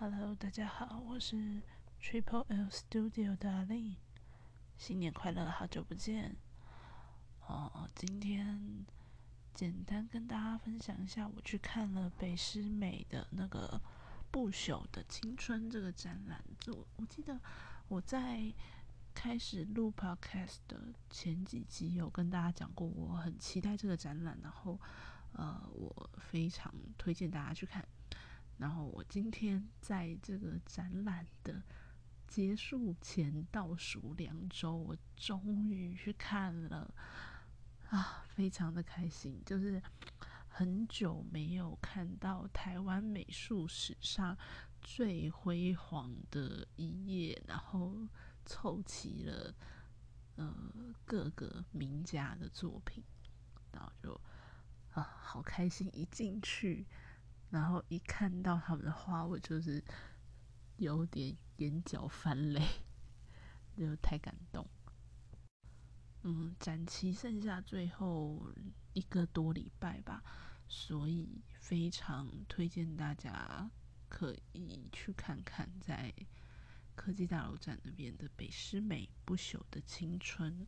Hello，大家好，我是 Triple L Studio 的阿令，新年快乐，好久不见。哦，今天简单跟大家分享一下，我去看了北师美的那个不朽的青春这个展览。就我记得我在开始录 Podcast 的前几集有跟大家讲过，我很期待这个展览，然后呃，我非常推荐大家去看。然后我今天在这个展览的结束前倒数两周，我终于去看了，啊，非常的开心，就是很久没有看到台湾美术史上最辉煌的一页，然后凑齐了呃各个名家的作品，然后就啊好开心，一进去。然后一看到他们的画，我就是有点眼角泛泪，就太感动。嗯，展期剩下最后一个多礼拜吧，所以非常推荐大家可以去看看在科技大楼站那边的北师美不朽的青春。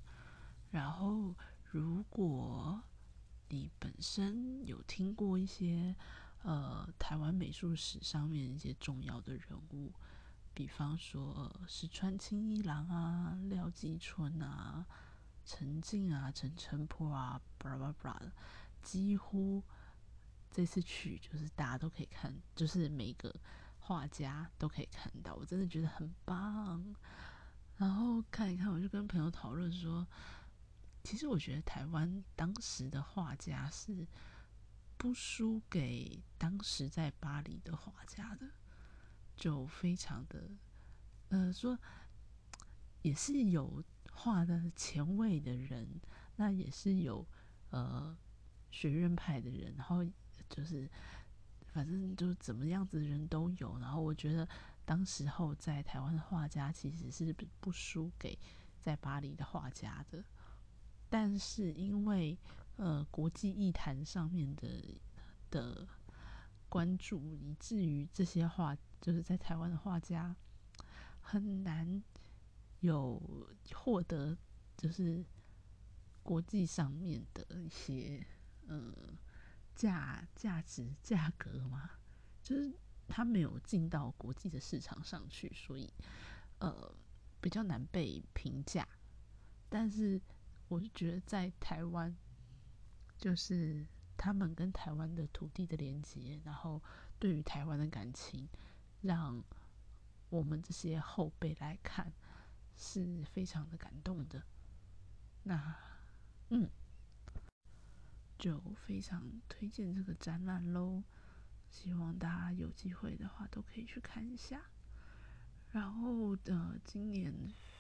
然后，如果你本身有听过一些。呃，台湾美术史上面一些重要的人物，比方说石川清一郎啊、廖继春啊、陈静啊、陈澄波啊，巴拉巴拉的，几乎这次去就是大家都可以看，就是每个画家都可以看到，我真的觉得很棒。然后看一看，我就跟朋友讨论说，其实我觉得台湾当时的画家是。不输给当时在巴黎的画家的，就非常的，呃，说也是有画的前卫的人，那也是有呃学院派的人，然后就是反正就怎么样子的人都有。然后我觉得当时候在台湾的画家其实是不输给在巴黎的画家的，但是因为。呃，国际艺坛上面的的关注，以至于这些画就是在台湾的画家很难有获得，就是国际上面的一些呃价价值价格嘛，就是他没有进到国际的市场上去，所以呃比较难被评价。但是我觉得在台湾。就是他们跟台湾的土地的连接，然后对于台湾的感情，让我们这些后辈来看是非常的感动的。那，嗯，就非常推荐这个展览喽，希望大家有机会的话都可以去看一下。然后，呃，今年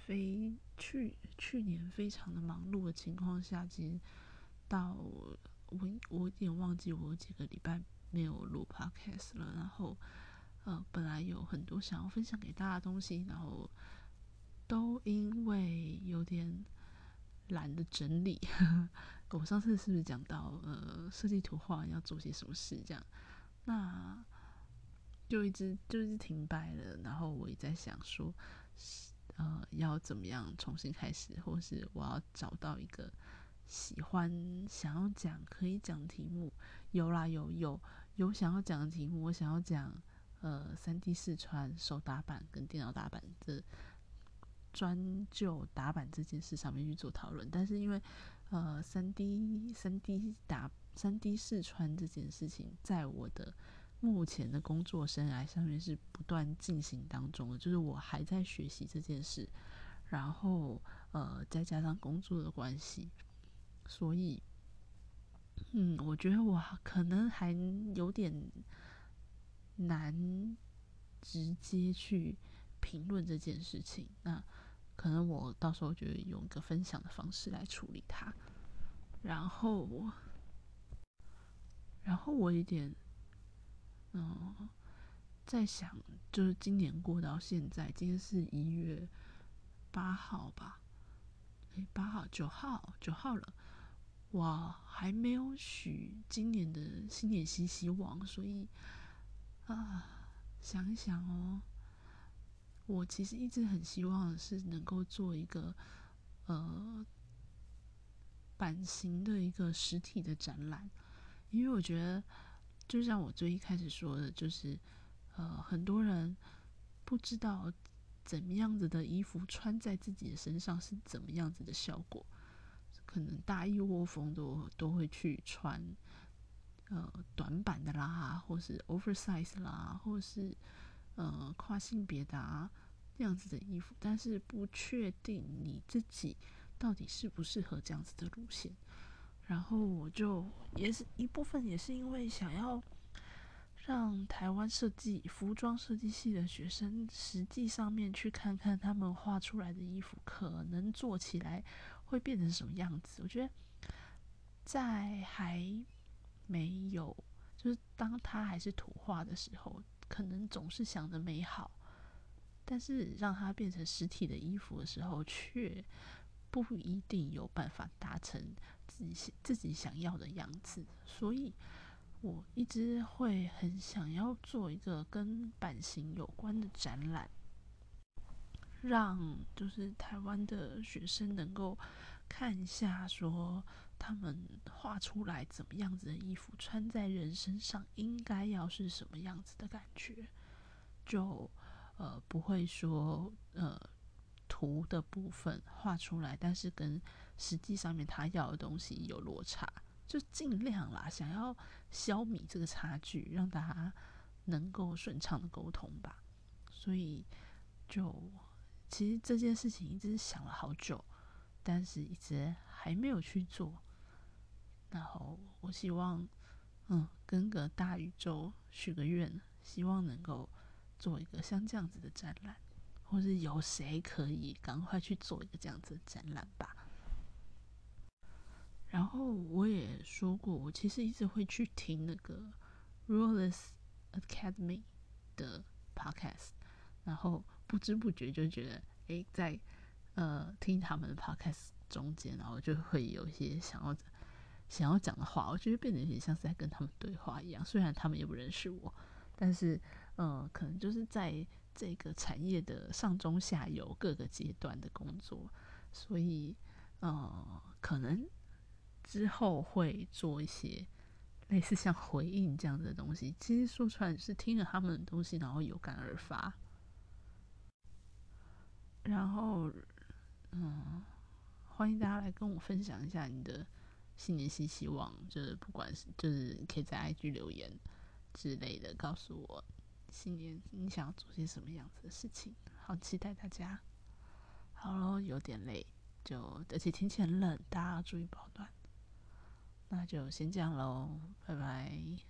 非去去年非常的忙碌的情况下，其实。到我我有点忘记我有几个礼拜没有录 podcast 了，然后呃本来有很多想要分享给大家的东西，然后都因为有点懒得整理。我上次是不是讲到呃设计图画要做些什么事这样？那就一直就一直停摆了。然后我也在想说，呃要怎么样重新开始，或是我要找到一个。喜欢想要讲可以讲题目，有啦有有有想要讲的题目，我想要讲呃三 D 试穿手打板跟电脑打板的专就打板这件事上面去做讨论，但是因为呃三 D 三 D 打三 D 试穿这件事情，在我的目前的工作生涯上面是不断进行当中的，就是我还在学习这件事，然后呃再加上工作的关系。所以，嗯，我觉得我可能还有点难直接去评论这件事情。那可能我到时候就用一个分享的方式来处理它。然后，然后我有点，嗯，在想，就是今年过到现在，今天是一月八号吧？诶，八号、九号、九号了。我还没有许今年的新年新希望，所以啊，想一想哦，我其实一直很希望是能够做一个呃版型的一个实体的展览，因为我觉得就像我最一开始说的，就是呃很多人不知道怎么样子的衣服穿在自己的身上是怎么样子的效果，可能大一窝蜂都都会去穿。呃，短版的啦，或是 oversize 啦，或是呃跨性别的啊那样子的衣服，但是不确定你自己到底适不适合这样子的路线。然后我就也是一部分，也是因为想要让台湾设计服装设计系的学生实际上面去看看他们画出来的衣服可能做起来会变成什么样子。我觉得在还。没有，就是当他还是图画的时候，可能总是想着美好，但是让它变成实体的衣服的时候，却不一定有办法达成自己自己想要的样子。所以，我一直会很想要做一个跟版型有关的展览，让就是台湾的学生能够看一下说。他们画出来怎么样子的衣服，穿在人身上应该要是什么样子的感觉？就呃不会说呃图的部分画出来，但是跟实际上面他要的东西有落差，就尽量啦，想要消弭这个差距，让大家能够顺畅的沟通吧。所以就其实这件事情一直想了好久，但是一直还没有去做。然后我希望，嗯，跟个大宇宙许个愿，希望能够做一个像这样子的展览，或是有谁可以赶快去做一个这样子的展览吧。然后我也说过，我其实一直会去听那个 r u l e s s Academy 的 podcast，然后不知不觉就觉得，哎，在呃听他们的 podcast 中间，然后就会有一些想要。想要讲的话，我觉得变得有点像是在跟他们对话一样。虽然他们也不认识我，但是，嗯，可能就是在这个产业的上中下游各个阶段的工作，所以，呃，可能之后会做一些类似像回应这样的东西。其实说出来是听了他们的东西，然后有感而发。然后，嗯，欢迎大家来跟我分享一下你的。新年新希望，就是不管是就是可以在 IG 留言之类的，告诉我新年你想要做些什么样子的事情，好期待大家。好喽，有点累，就而且天气很冷，大家要注意保暖。那就先这样喽，拜拜。